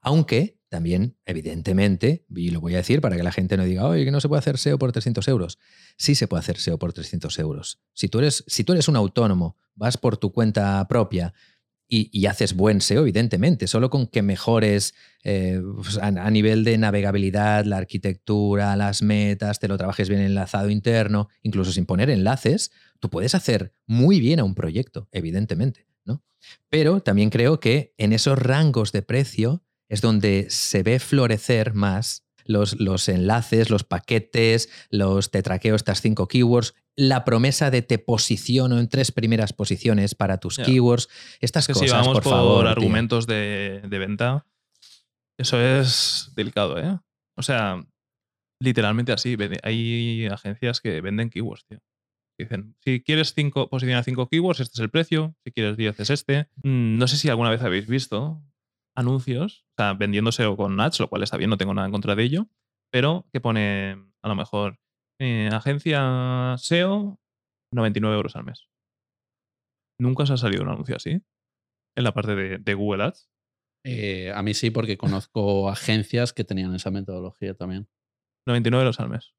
Aunque también, evidentemente, y lo voy a decir para que la gente no diga, oye, que no se puede hacer SEO por 300 euros. Sí se puede hacer SEO por 300 euros. Si tú eres, si tú eres un autónomo, vas por tu cuenta propia y, haces buen SEO, evidentemente, solo con que mejores eh, pues, a, a nivel de navegabilidad, la arquitectura, las metas, te lo trabajes bien enlazado interno, incluso sin poner enlaces, tú puedes hacer muy bien a un proyecto, evidentemente, ¿no? Pero también creo que en esos rangos de precio es donde se ve florecer más los, los enlaces, los paquetes, los te traqueo estas cinco keywords, la promesa de te posiciono en tres primeras posiciones para tus keywords, estas Que cosas, si vamos por, por, favor. argumentos de, de venta, eso es delicado, ¿eh? O sea, literalmente así. Hay agencias que venden keywords, tío. Dicen, si quieres cinco, posicionar cinco keywords, este es el precio. Si quieres 10 es este. Mm, No sé si alguna vez habéis visto anuncios, o sea, vendiéndose o con ads, lo cual está bien, no tengo nada en contra de ello, pero que pone a lo mejor eh, agencia SEO 99 euros al mes. Nunca os ha salido un anuncio así en la parte de, de Google Ads. Eh, a mí sí, porque conozco agencias que tenían esa metodología también. 99 euros al mes.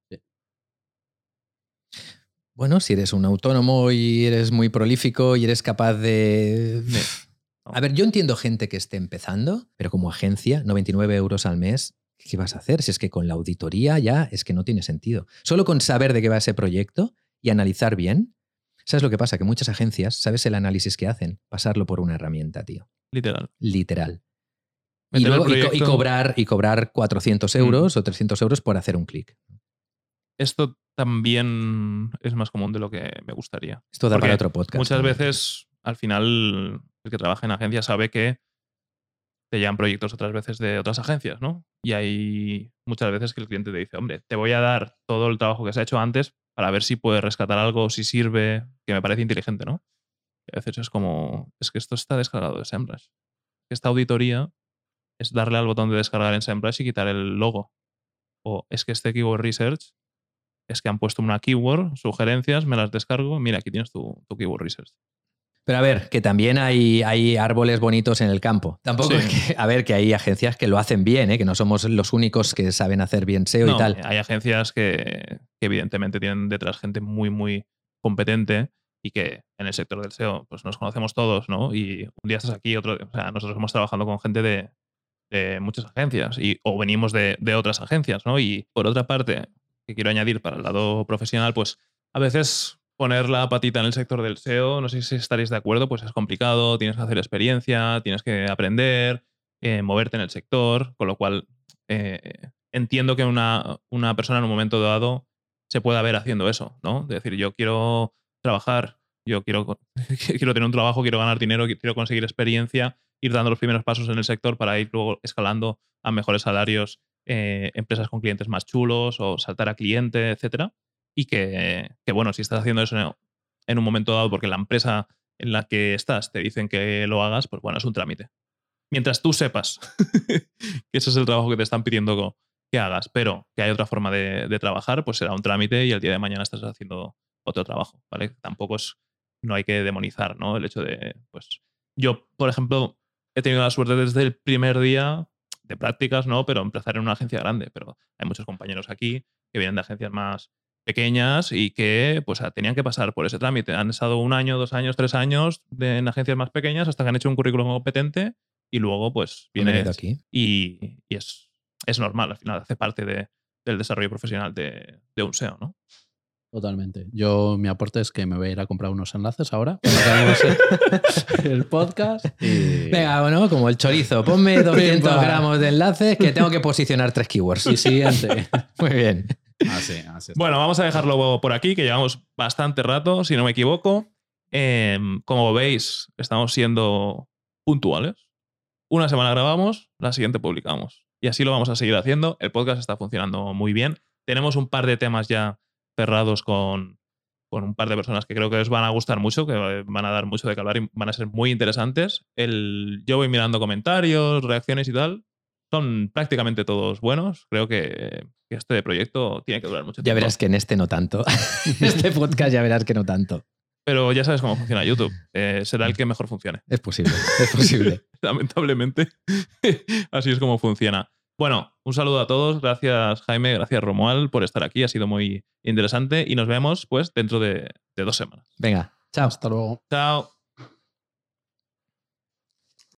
Bueno, si eres un autónomo y eres muy prolífico y eres capaz de... Sí. A ver, yo entiendo gente que esté empezando, pero como agencia, 99 euros al mes, ¿qué vas a hacer? Si es que con la auditoría ya es que no tiene sentido. Solo con saber de qué va ese proyecto y analizar bien, ¿sabes lo que pasa? Que muchas agencias, ¿sabes el análisis que hacen? Pasarlo por una herramienta, tío. Literal. Literal. Y, luego- y co- y proyecto- cobrar, y cobrar 400 euros o 300 euros por hacer un clic. Esto también es más común de lo que me gustaría. Esto da Porque para otro podcast. Muchas también. veces, al final, el que trabaja en agencia sabe que te llegan proyectos otras veces de otras agencias, ¿no? Y hay muchas veces que el cliente te dice, hombre, te voy a dar todo el trabajo que se ha hecho antes para ver si puedes rescatar algo, si sirve, que me parece inteligente, ¿no? Y a veces es como, es que esto está descargado de SEMrush. Esta auditoría es darle al botón de descargar en SEMrush y quitar el logo. O es que este keyword research es que han puesto una keyword, sugerencias, me las descargo, mira, aquí tienes tu, tu keyword research. Pero a ver, que también hay, hay árboles bonitos en el campo. Tampoco Sí. es que, a ver, que hay agencias que lo hacen bien, ¿eh? que no somos los únicos que saben hacer bien SEO No, y tal. Hay agencias que, que evidentemente tienen detrás gente muy, muy competente y que en el sector del SEO pues nos conocemos todos, ¿no? Y un día estás aquí, otro o sea, nosotros hemos trabajado con gente de, de muchas agencias y, o venimos de, de otras agencias, ¿no? Y por otra parte, que quiero añadir para el lado profesional, pues a veces poner la patita en el sector del SEO, no sé si estaréis de acuerdo, pues es complicado, tienes que hacer experiencia, tienes que aprender, eh, moverte en el sector, con lo cual eh, entiendo que una, una persona en un momento dado se pueda ver haciendo eso, ¿no? De decir, yo quiero trabajar, yo quiero, quiero tener un trabajo, quiero ganar dinero, quiero conseguir experiencia, ir dando los primeros pasos en el sector para ir luego escalando a mejores salarios, eh, empresas con clientes más chulos o saltar a cliente, etcétera. Y que, bueno, si estás haciendo eso en, un momento dado porque la empresa en la que estás te dicen que lo hagas, pues bueno, es un trámite. Mientras tú sepas que ese es el trabajo que te están pidiendo que hagas, pero que hay otra forma de, de trabajar, pues será un trámite y el día de mañana estás haciendo otro trabajo, ¿vale? Tampoco es, no hay que demonizar, ¿no? El hecho de, pues, yo, por ejemplo, he tenido la suerte desde el primer día de prácticas, ¿no? Pero empezar en una agencia grande, pero hay muchos compañeros aquí que vienen de agencias más pequeñas y que pues tenían que pasar por ese trámite. Han estado un año, dos años, tres años de- en agencias más pequeñas hasta que han hecho un currículum competente y luego pues viene aquí. y, y es, es normal, al final hace parte de- del desarrollo profesional de, de un SEO, ¿no? Totalmente. Yo, mi aporte es que me voy a ir a comprar unos enlaces ahora. el, el podcast. Y, Venga, bueno, como el chorizo, ponme 200 Pimba. gramos de enlaces que tengo que posicionar tres keywords. y siguiente. Muy bien. Así, así. está. Bueno, vamos a dejarlo por aquí, que llevamos bastante rato, si no me equivoco. Em, como veis, estamos siendo puntuales. Una semana grabamos, la siguiente publicamos. Y así lo vamos a seguir haciendo. El podcast está funcionando muy bien. Tenemos un par de temas ya cerrados con, con un par de personas que creo que os van a gustar mucho, que van a dar mucho de que hablar y van a ser muy interesantes. El, yo voy mirando comentarios, reacciones y tal. Son prácticamente todos buenos. Creo que, que este proyecto tiene que durar mucho tiempo. Ya verás que en este no tanto. este podcast ya verás que no tanto. Pero ya sabes cómo funciona YouTube. Eh, será el que mejor funcione. Es posible, es posible. Lamentablemente. Así es como funciona. Bueno, un saludo a todos. Gracias, Jaime. Gracias, Romuald, por estar aquí. Ha sido muy interesante. Y nos vemos, pues, dentro de, de dos semanas. Venga, chao. Hasta luego. Chao.